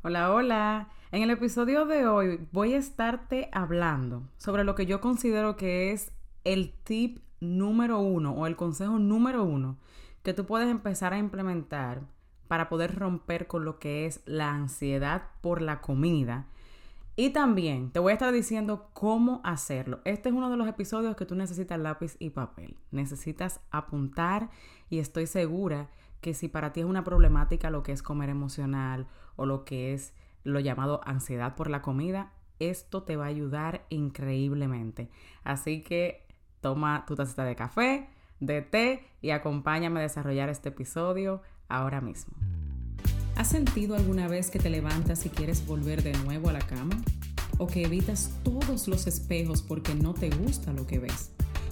Hola, hola. En el episodio de hoy voy a estarte hablando sobre lo que yo considero que es el tip número uno o el consejo número uno que tú puedes empezar a implementar para poder romper con lo que es la ansiedad por la comida. Y también te voy a estar diciendo cómo hacerlo. Este es uno de los episodios que tú necesitas lápiz y papel. Necesitas apuntar y estoy segura que si para ti es una problemática lo que es comer emocional o lo que es lo llamado ansiedad por la comida, esto te va a ayudar increíblemente. Así que toma tu tacita de café, de té y acompáñame a desarrollar este episodio ahora mismo. ¿Has sentido alguna vez que te levantas y quieres volver de nuevo a la cama? ¿O que evitas todos los espejos porque no te gusta lo que ves?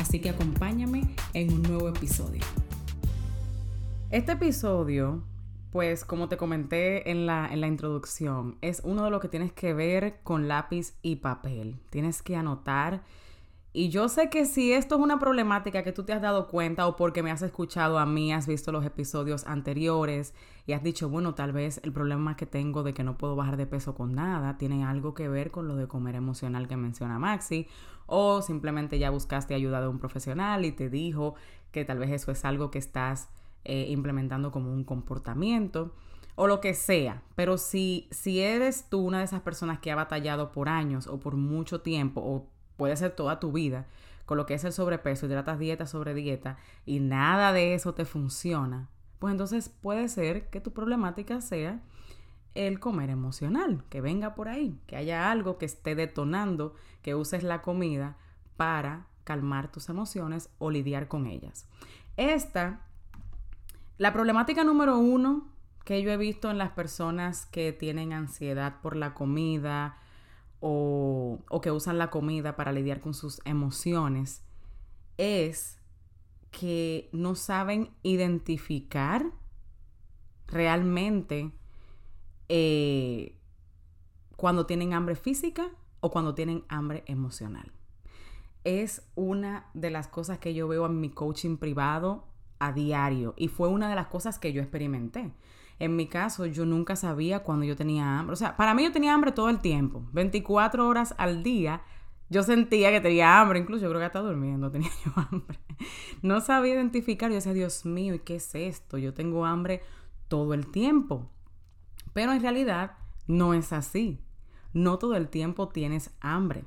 Así que acompáñame en un nuevo episodio. Este episodio, pues como te comenté en la, en la introducción, es uno de los que tienes que ver con lápiz y papel. Tienes que anotar y yo sé que si esto es una problemática que tú te has dado cuenta o porque me has escuchado a mí, has visto los episodios anteriores y has dicho, bueno, tal vez el problema que tengo de que no puedo bajar de peso con nada tiene algo que ver con lo de comer emocional que menciona Maxi o simplemente ya buscaste ayuda de un profesional y te dijo que tal vez eso es algo que estás eh, implementando como un comportamiento o lo que sea. Pero si, si eres tú una de esas personas que ha batallado por años o por mucho tiempo o puede ser toda tu vida, con lo que es el sobrepeso y tratas dieta sobre dieta y nada de eso te funciona, pues entonces puede ser que tu problemática sea el comer emocional, que venga por ahí, que haya algo que esté detonando, que uses la comida para calmar tus emociones o lidiar con ellas. Esta, la problemática número uno que yo he visto en las personas que tienen ansiedad por la comida, o, que usan la comida para lidiar con sus emociones es que no saben identificar realmente eh, cuando tienen hambre física o cuando tienen hambre emocional. Es una de las cosas que yo veo en mi coaching privado a diario y fue una de las cosas que yo experimenté. En mi caso, yo nunca sabía cuando yo tenía hambre. O sea, para mí yo tenía hambre todo el tiempo. 24 horas al día yo sentía que tenía hambre. Incluso yo creo que hasta durmiendo tenía yo hambre. No sabía identificar. Yo decía, Dios mío, ¿y qué es esto? Yo tengo hambre todo el tiempo. Pero en realidad no es así. No todo el tiempo tienes hambre.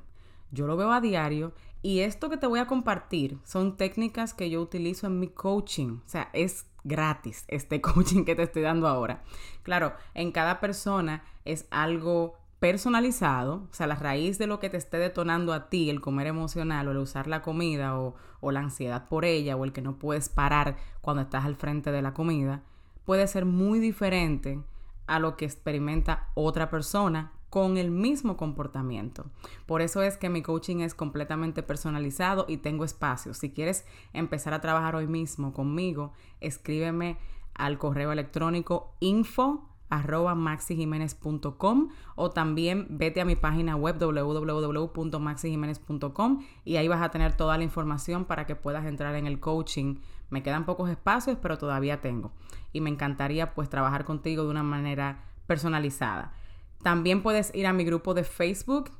Yo lo veo a diario y esto que te voy a compartir son técnicas que yo utilizo en mi coaching. O sea, es gratis este coaching que te estoy dando ahora. Claro, en cada persona es algo personalizado, o sea, la raíz de lo que te esté detonando a ti, el comer emocional o el usar la comida o, la ansiedad por ella o el que no puedes parar cuando estás al frente de la comida, puede ser muy diferente a lo que experimenta otra persona con el mismo comportamiento. Por eso es que mi coaching es completamente personalizado y tengo espacio. Si quieres empezar a trabajar hoy mismo conmigo, escríbeme al correo electrónico info arroba maxijiménez.com o también vete a mi página web www.maxijiménez.com y ahí vas a tener toda la información para que puedas entrar en el coaching. Me quedan pocos espacios, pero todavía tengo. Y me encantaría pues trabajar contigo de una manera personalizada. También puedes ir a mi grupo de Facebook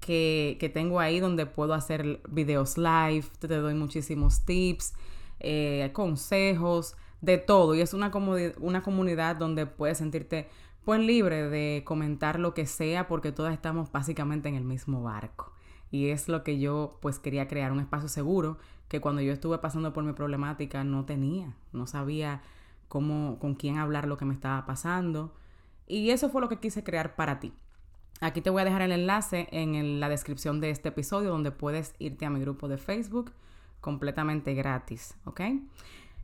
que, tengo ahí donde puedo hacer videos live, te, doy muchísimos tips, eh, consejos, de todo. Y es una, una comunidad donde puedes sentirte pues libre de comentar lo que sea porque todas estamos básicamente en el mismo barco. Y es lo que yo pues quería crear, un espacio seguro que cuando yo estuve pasando por mi problemática no tenía, no sabía cómo, con quién hablar lo que me estaba pasando y eso fue lo que quise crear para ti. Aquí te voy a dejar el enlace en la descripción de este episodio donde puedes irte a mi grupo de Facebook completamente gratis, ¿ok?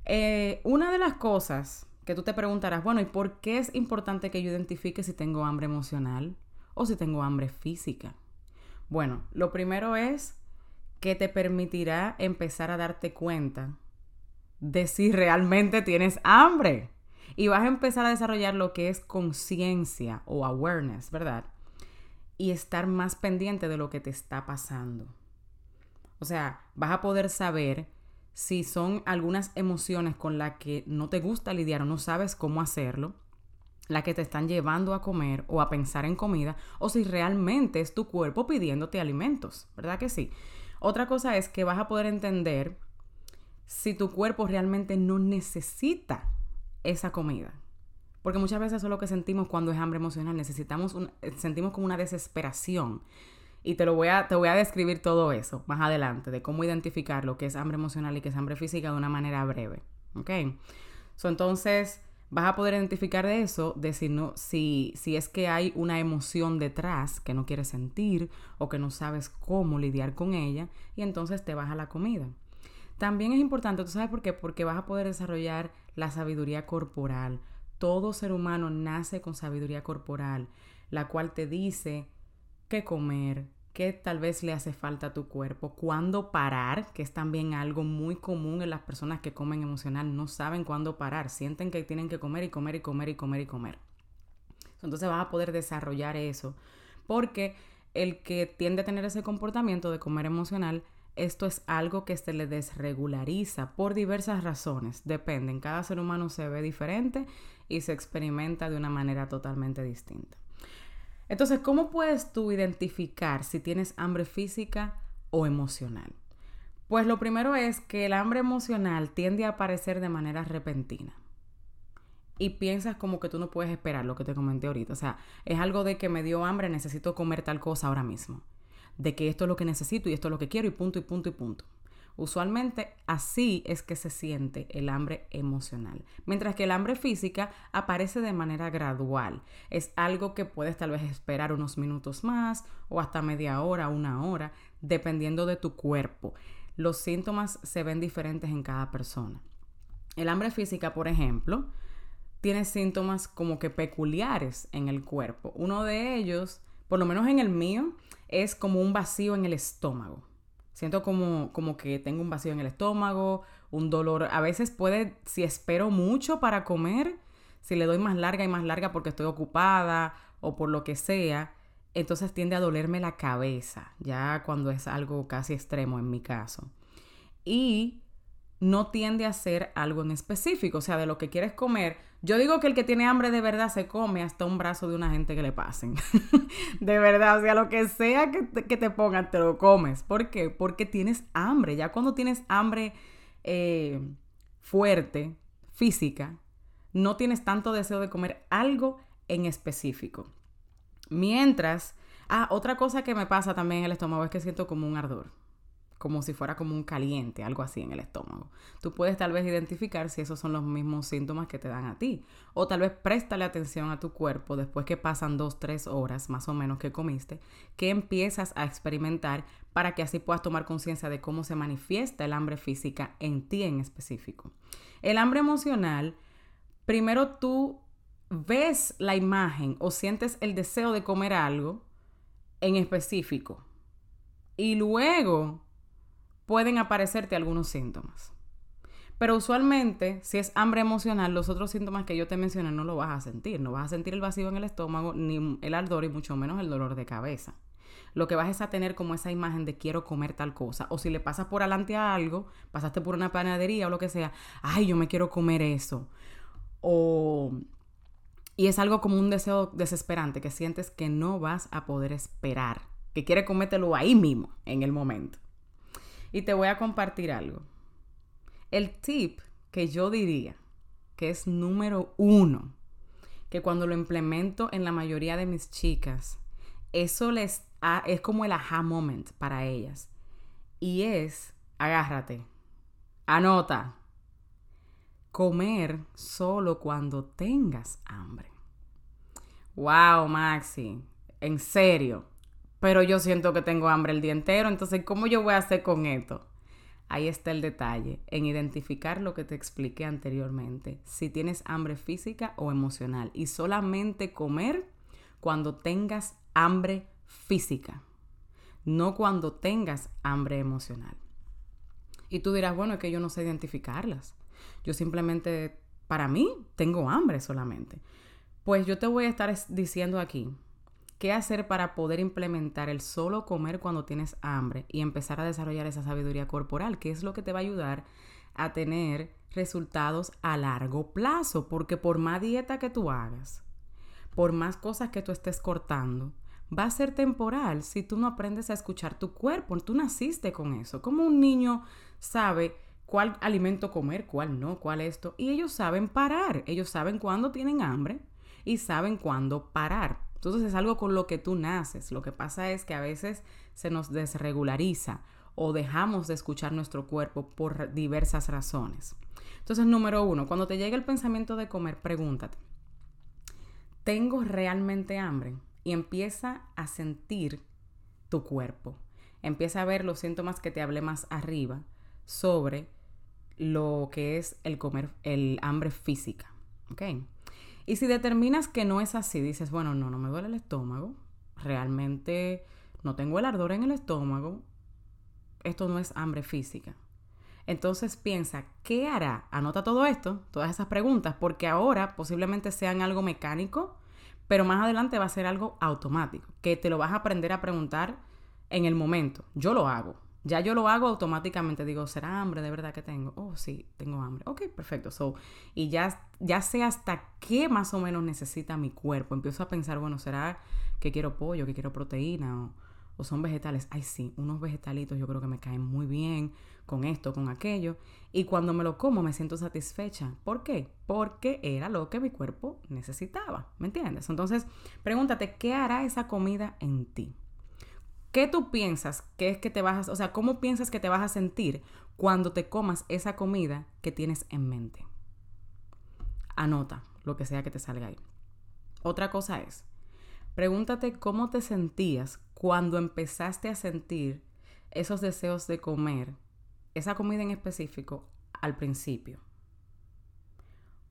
Eh, una de las cosas que tú te preguntarás, bueno, ¿y por qué es importante que yo identifique si tengo hambre emocional o si tengo hambre física. Bueno, lo primero es que te permitirá empezar a darte cuenta de si realmente tienes hambre. Y vas a empezar a desarrollar lo que es conciencia o awareness, ¿verdad? Y estar más pendiente de lo que te está pasando. O sea, vas a poder saber si son algunas emociones con las que no te gusta lidiar o no sabes cómo hacerlo, la que te están llevando a comer o a pensar en comida, o si realmente es tu cuerpo pidiéndote alimentos, ¿verdad que sí? Otra cosa es que vas a poder entender si tu cuerpo realmente no necesita esa comida. Porque muchas veces eso es lo que sentimos cuando es hambre emocional. Necesitamos un, sentimos como una desesperación. Y te lo voy a, te voy a describir todo eso más adelante, de cómo identificar lo que es hambre emocional y que es hambre física de una manera breve. ¿Ok? So, entonces, vas a poder identificar de eso, de si, no, si, si es que hay una emoción detrás que no quieres sentir o que no sabes cómo lidiar con ella, y entonces te vas a la comida. También es importante, ¿tú sabes por qué? Porque vas a poder desarrollar la sabiduría corporal. Todo ser humano nace con sabiduría corporal, la cual te dice qué comer, qué tal vez le hace falta a tu cuerpo, cuándo parar, que es también algo muy común en las personas que comen emocional, no saben cuándo parar, sienten que tienen que comer y comer y comer y comer y comer. Entonces vas a poder desarrollar eso, porque el que tiende a tener ese comportamiento de comer emocional, esto es algo que se le desregulariza por diversas razones, dependen, cada ser humano se ve diferente y se experimenta de una manera totalmente distinta. Entonces, ¿cómo puedes tú identificar si tienes hambre física o emocional? Pues lo primero es que el hambre emocional tiende a aparecer de manera repentina. Y piensas como que tú no puedes esperar lo que te comenté ahorita. O sea, es algo de que me dio hambre, necesito comer tal cosa ahora mismo. De que esto es lo que necesito y esto es lo que quiero y punto y punto y punto. Usualmente así es que se siente el hambre emocional, mientras que el hambre física aparece de manera gradual. Es algo que puedes tal vez esperar unos minutos más o hasta media hora, una hora, dependiendo de tu cuerpo. Los síntomas se ven diferentes en cada persona. El hambre física, por ejemplo, tiene síntomas como que peculiares en el cuerpo. Uno de ellos, por lo menos en el mío, es como un vacío en el estómago. Siento como, como que tengo un vacío en el estómago, un dolor. A veces puede, si espero mucho para comer, si le doy más larga y más larga porque estoy ocupada o por lo que sea, entonces tiende a dolerme la cabeza, ya cuando es algo casi extremo en mi caso. Y no tiende a ser algo en específico, o sea, de lo que quieres comer. Yo digo que el que tiene hambre de verdad se come hasta un brazo de una gente que le pasen. de verdad, o sea, lo que sea que te, que te, pongan, te lo comes. ¿Por qué? Porque tienes hambre. Ya cuando tienes hambre eh, fuerte, física, no tienes tanto deseo de comer algo en específico. Mientras, ah, otra cosa que me pasa también en el estómago es que siento como un ardor como si fuera como un caliente, algo así en el estómago. Tú puedes tal vez identificar si esos son los mismos síntomas que te dan a ti. O tal vez préstale atención a tu cuerpo después que pasan dos, tres horas más o menos que comiste, que empiezas a experimentar para que así puedas tomar conciencia de cómo se manifiesta el hambre física en ti en específico. El hambre emocional, primero tú ves la imagen o sientes el deseo de comer algo en específico. Y luego pueden aparecerte algunos síntomas. Pero usualmente, si es hambre emocional, los otros síntomas que yo te mencioné no lo vas a sentir. No vas a sentir el vacío en el estómago, ni el ardor y mucho menos el dolor de cabeza. Lo que vas es a tener como esa imagen de quiero comer tal cosa. O si le pasas por adelante a algo, pasaste por una panadería o lo que sea, ay, yo me quiero comer eso. O... Y es algo como un deseo desesperante que sientes que no vas a poder esperar, que quiere comértelo ahí mismo, en el momento. Y te voy a compartir algo. El tip que yo diría que es número uno, que cuando lo implemento en la mayoría de mis chicas, eso les es como el aha moment para ellas. Y es, agárrate, anota, comer solo cuando tengas hambre. Wow, Maxi, en serio pero yo siento que tengo hambre el día entero, entonces ¿cómo yo voy a hacer con esto? Ahí está el detalle, en identificar lo que te expliqué anteriormente, si tienes hambre física o emocional y solamente comer cuando tengas hambre física, no cuando tengas hambre emocional. Y tú dirás, bueno, es que yo no sé identificarlas. Yo simplemente, para mí, tengo hambre solamente. Pues yo te voy a estar diciendo aquí qué hacer para poder implementar el solo comer cuando tienes hambre y empezar a desarrollar esa sabiduría corporal, que es lo que te va a ayudar a tener resultados a largo plazo, porque por más dieta que tú hagas, por más cosas que tú estés cortando, va a ser temporal si tú no aprendes a escuchar tu cuerpo. Tú naciste con eso. Como un niño sabe cuál alimento comer, cuál no, cuál esto. Y ellos saben parar. Ellos saben cuándo tienen hambre y saben cuándo parar. Entonces es algo con lo que tú naces. Lo que pasa es que a veces se nos desregulariza o dejamos de escuchar nuestro cuerpo por diversas razones. Entonces, número uno, cuando te llegue el pensamiento de comer, pregúntate, ¿tengo realmente hambre? Y empieza a sentir tu cuerpo. Empieza a ver los síntomas que te hablé más arriba sobre lo que es el comer, el hambre física. ¿Ok? Y si determinas que no es así, dices, bueno, no, no me duele el estómago, realmente no tengo el ardor en el estómago, esto no es hambre física. Entonces piensa, ¿qué hará? Anota todo esto, todas esas preguntas, porque ahora posiblemente sean algo mecánico, pero más adelante va a ser algo automático, que te lo vas a aprender a preguntar en el momento. Yo lo hago. Ya yo lo hago automáticamente. Digo, ¿será hambre de verdad que tengo? Oh, sí, tengo hambre. Ok, perfecto. So, y ya, ya sé hasta qué más o menos necesita mi cuerpo. Empiezo a pensar, bueno, ¿será que quiero pollo, que quiero proteína? O, o son vegetales. Ay, sí, unos vegetalitos yo creo que me caen muy bien con esto, con aquello. Y cuando me lo como me siento satisfecha. ¿Por qué? Porque era lo que mi cuerpo necesitaba. ¿Me entiendes? Entonces, pregúntate, ¿qué hará esa comida en ti? ¿Qué tú piensas que es que te vas a, o sea, cómo piensas que te vas a sentir cuando te comas esa comida que tienes en mente? Anota lo que sea que te salga ahí. Otra cosa es, pregúntate cómo te sentías cuando empezaste a sentir esos deseos de comer esa comida en específico al principio.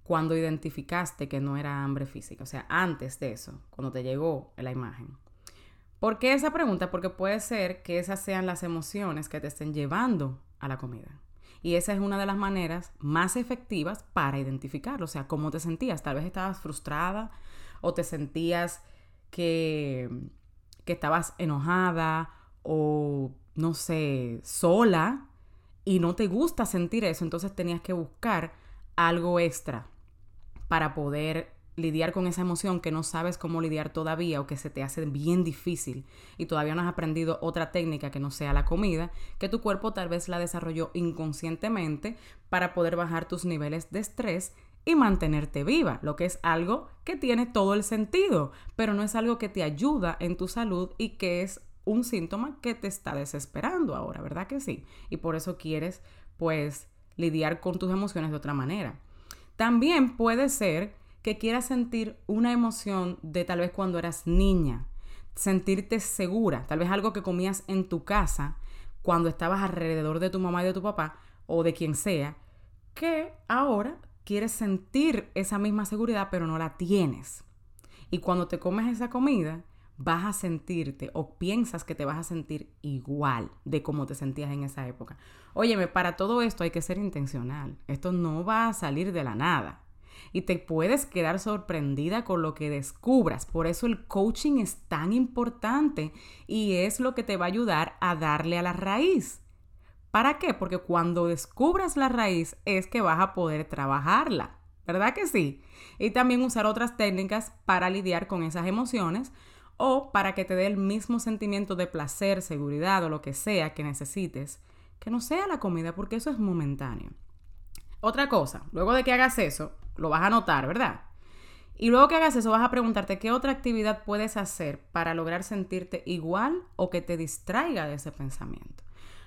Cuando identificaste que no era hambre física, o sea, antes de eso, cuando te llegó la imagen. ¿Por qué esa pregunta? Porque puede ser que esas sean las emociones que te estén llevando a la comida. Y esa es una de las maneras más efectivas para identificarlo. O sea, cómo te sentías. Tal vez estabas frustrada o te sentías que, que estabas enojada o, no sé, sola y no te gusta sentir eso. Entonces tenías que buscar algo extra para poder lidiar con esa emoción que no sabes cómo lidiar todavía o que se te hace bien difícil y todavía no has aprendido otra técnica que no sea la comida, que tu cuerpo tal vez la desarrolló inconscientemente para poder bajar tus niveles de estrés y mantenerte viva, lo que es algo que tiene todo el sentido, pero no es algo que te ayuda en tu salud y que es un síntoma que te está desesperando ahora, ¿verdad que sí? Y por eso quieres pues lidiar con tus emociones de otra manera. También puede ser que quieras sentir una emoción de tal vez cuando eras niña, sentirte segura, tal vez algo que comías en tu casa cuando estabas alrededor de tu mamá y de tu papá o de quien sea, que ahora quieres sentir esa misma seguridad pero no la tienes. Y cuando te comes esa comida, vas a sentirte o piensas que te vas a sentir igual de como te sentías en esa época. Óyeme, para todo esto hay que ser intencional. Esto no va a salir de la nada y te puedes quedar sorprendida con lo que descubras. Por eso el coaching es tan importante y es lo que te va a ayudar a darle a la raíz. ¿Para qué? Porque cuando descubras la raíz es que vas a poder trabajarla. ¿Verdad que sí? Y también usar otras técnicas para lidiar con esas emociones o para que te dé el mismo sentimiento de placer, seguridad o lo que sea que necesites, que no sea la comida, porque eso es momentáneo. Otra cosa, luego de que hagas eso, lo vas a notar, ¿verdad? Y luego que hagas eso, vas a preguntarte qué otra actividad puedes hacer para lograr sentirte igual o que te distraiga de ese pensamiento.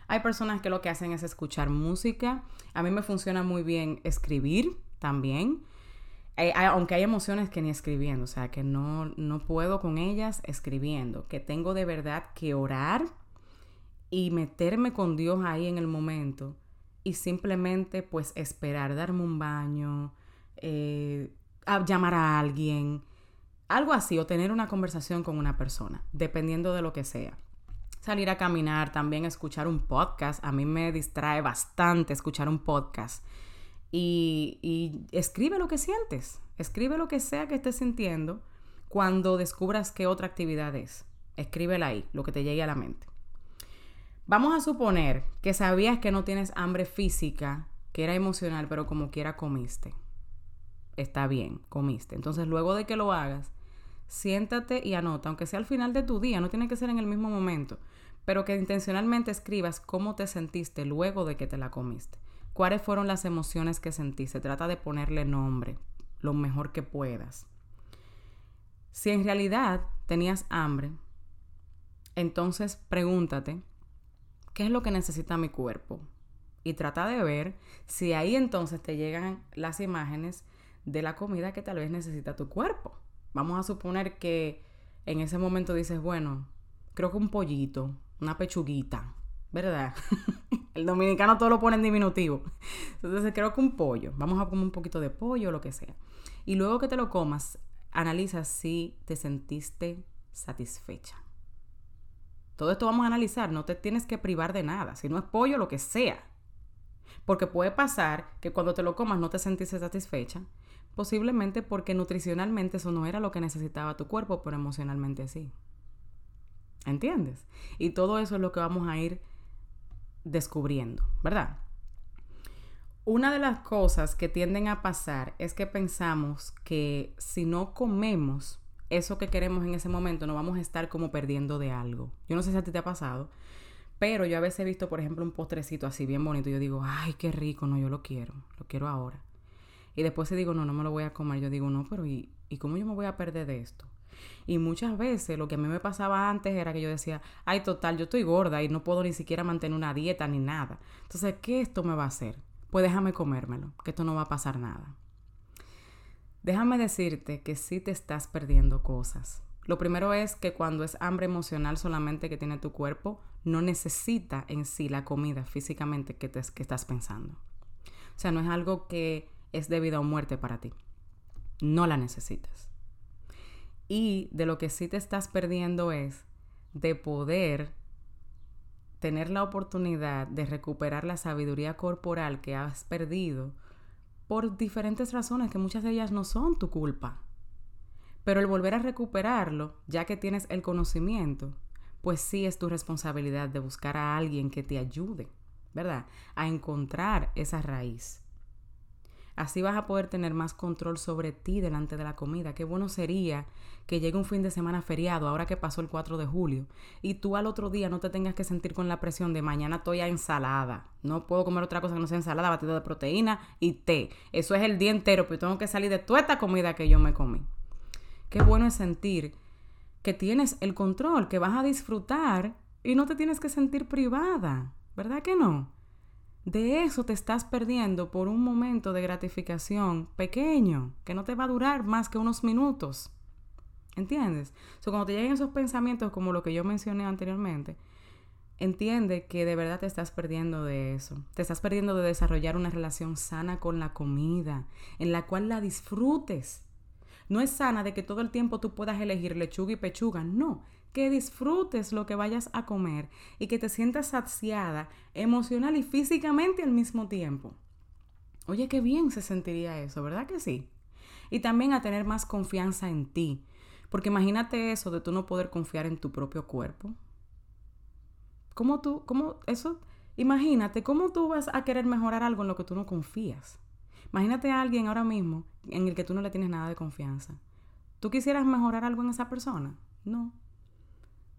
Hay personas que lo que hacen es escuchar música. A mí me funciona muy bien escribir también. Eh, aunque hay emociones que ni escribiendo, o sea, que no, no puedo con ellas escribiendo, que tengo de verdad que orar y meterme con Dios ahí en el momento y simplemente pues esperar, darme un baño, eh, llamar a alguien, algo así, o tener una conversación con una persona, dependiendo de lo que sea. Salir a caminar, también escuchar un podcast. A mí me distrae bastante escuchar un podcast. Y, y escribe lo que sientes. Escribe lo que sea que estés sintiendo cuando descubras qué otra actividad es. Escríbela ahí, lo que te llegue a la mente. Vamos a suponer que sabías que no tienes hambre física, que era emocional, pero como quiera comiste. Está bien, comiste. Entonces, luego de que lo hagas, siéntate y anota, aunque sea al final de tu día, no tiene que ser en el mismo momento, pero que intencionalmente escribas cómo te sentiste luego de que te la comiste. ¿Cuáles fueron las emociones que sentiste? Trata de ponerle nombre, lo mejor que puedas. Si en realidad tenías hambre, entonces pregúntate, ¿qué es lo que necesita mi cuerpo? Y trata de ver si ahí entonces te llegan las imágenes de la comida que tal vez necesita tu cuerpo. Vamos a suponer que en ese momento dices, bueno, creo que un pollito, una pechuguita, ¿verdad? El dominicano todo lo pone en diminutivo. Entonces creo que un pollo, vamos a comer un poquito de pollo o lo que sea. Y luego que te lo comas, analiza si te sentiste satisfecha. Todo esto vamos a analizar, no te tienes que privar de nada, si no es pollo, lo que sea. Porque puede pasar que cuando te lo comas no te sentiste satisfecha Posiblemente porque nutricionalmente eso no era lo que necesitaba tu cuerpo, pero emocionalmente sí. ¿Entiendes? Y todo eso es lo que vamos a ir descubriendo, ¿verdad? Una de las cosas que tienden a pasar es que pensamos que si no comemos eso que queremos en ese momento, nos vamos a estar como perdiendo de algo. Yo no sé si a ti te ha pasado, pero yo a veces he visto, por ejemplo, un postrecito así bien bonito y yo digo, ay, qué rico, no, yo lo quiero, lo quiero ahora. Y después se digo, no, no me lo voy a comer. Yo digo, no, pero ¿y, ¿y cómo yo me voy a perder de esto? Y muchas veces lo que a mí me pasaba antes era que yo decía, ay, total, yo estoy gorda y no puedo ni siquiera mantener una dieta ni nada. Entonces, ¿qué esto me va a hacer? Pues déjame comérmelo, que esto no va a pasar nada. Déjame decirte que sí te estás perdiendo cosas. Lo primero es que cuando es hambre emocional solamente que tiene tu cuerpo, no necesita en sí la comida físicamente que, te, que estás pensando. O sea, no es algo que es de vida o muerte para ti. No la necesitas. Y de lo que sí te estás perdiendo es de poder tener la oportunidad de recuperar la sabiduría corporal que has perdido por diferentes razones que muchas de ellas no son tu culpa. Pero el volver a recuperarlo, ya que tienes el conocimiento, pues sí es tu responsabilidad de buscar a alguien que te ayude, ¿verdad? A encontrar esa raíz. Así vas a poder tener más control sobre ti delante de la comida. Qué bueno sería que llegue un fin de semana feriado, ahora que pasó el 4 de julio, y tú al otro día no te tengas que sentir con la presión de mañana estoy a ensalada. No puedo comer otra cosa que no sea ensalada, batido de proteína y té. Eso es el día entero, pero tengo que salir de toda esta comida que yo me comí. Qué bueno es sentir que tienes el control, que vas a disfrutar y no te tienes que sentir privada. ¿Verdad que no? De eso te estás perdiendo por un momento de gratificación pequeño, que no te va a durar más que unos minutos. ¿Entiendes? O cuando te lleguen esos pensamientos como lo que yo mencioné anteriormente, entiende que de verdad te estás perdiendo de eso. Te estás perdiendo de desarrollar una relación sana con la comida, en la cual la disfrutes. No es sana de que todo el tiempo tú puedas elegir lechuga y pechuga, no que disfrutes lo que vayas a comer y que te sientas saciada emocional y físicamente al mismo tiempo. Oye, qué bien se sentiría eso, ¿verdad que sí? Y también a tener más confianza en ti, porque imagínate eso de tú no poder confiar en tu propio cuerpo. ¿Cómo tú, cómo eso? Imagínate cómo tú vas a querer mejorar algo en lo que tú no confías. Imagínate a alguien ahora mismo en el que tú no le tienes nada de confianza. ¿Tú quisieras mejorar algo en esa persona? No.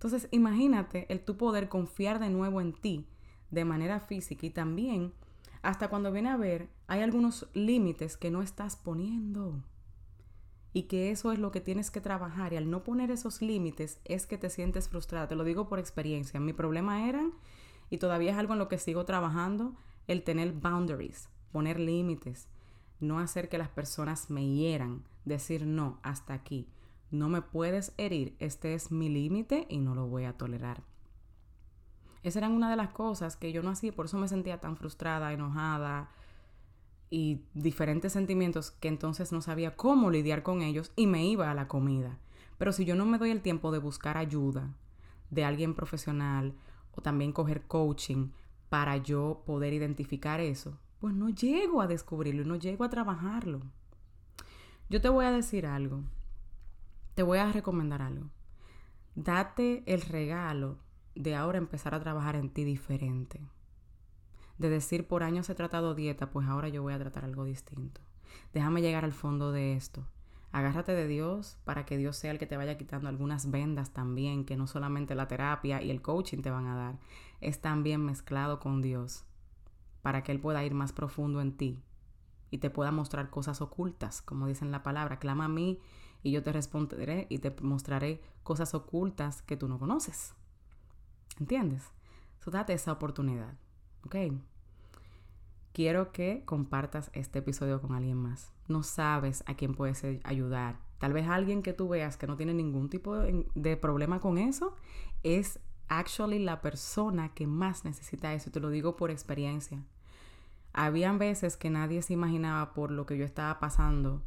Entonces, imagínate el tu poder confiar de nuevo en ti de manera física y también hasta cuando viene a ver, hay algunos límites que no estás poniendo. Y que eso es lo que tienes que trabajar. Y al no poner esos límites es que te sientes frustrada. Te lo digo por experiencia. Mi problema era, y todavía es algo en lo que sigo trabajando, el tener boundaries, poner límites, no hacer que las personas me hieran, decir no, hasta aquí no me puedes herir, este es mi límite y no lo voy a tolerar. Esa era una de las cosas que yo no hacía, por eso me sentía tan frustrada, enojada y diferentes sentimientos que entonces no sabía cómo lidiar con ellos y me iba a la comida. Pero si yo no me doy el tiempo de buscar ayuda de alguien profesional o también coger coaching para yo poder identificar eso, pues no llego a descubrirlo y no llego a trabajarlo. Yo te voy a decir algo, te voy a recomendar algo. Date el regalo de ahora empezar a trabajar en ti diferente. De decir por años he tratado dieta, pues ahora yo voy a tratar algo distinto. Déjame llegar al fondo de esto. Agárrate de Dios para que Dios sea el que te vaya quitando algunas vendas también, que no solamente la terapia y el coaching te van a dar, es también mezclado con Dios para que Él pueda ir más profundo en ti y te pueda mostrar cosas ocultas, como dice en la palabra, clama a mí y yo te responderé y te mostraré cosas ocultas que tú no conoces. ¿Entiendes? So date esa oportunidad, ¿ok? Quiero que compartas este episodio con alguien más. No sabes a quién puedes ayudar. Tal vez alguien que tú veas que no tiene ningún tipo de problema con eso es actually la persona que más necesita eso. Te lo digo por experiencia. Habían veces que nadie se imaginaba por lo que yo estaba pasando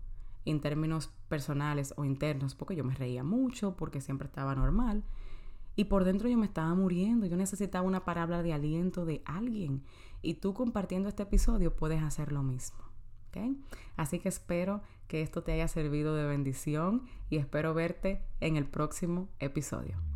en términos personales o internos, porque yo me reía mucho, porque siempre estaba normal. Y por dentro yo me estaba muriendo, yo necesitaba una palabra de aliento de alguien. Y tú compartiendo este episodio puedes hacer lo mismo. Así que espero que esto te haya servido de bendición y espero verte en el próximo episodio.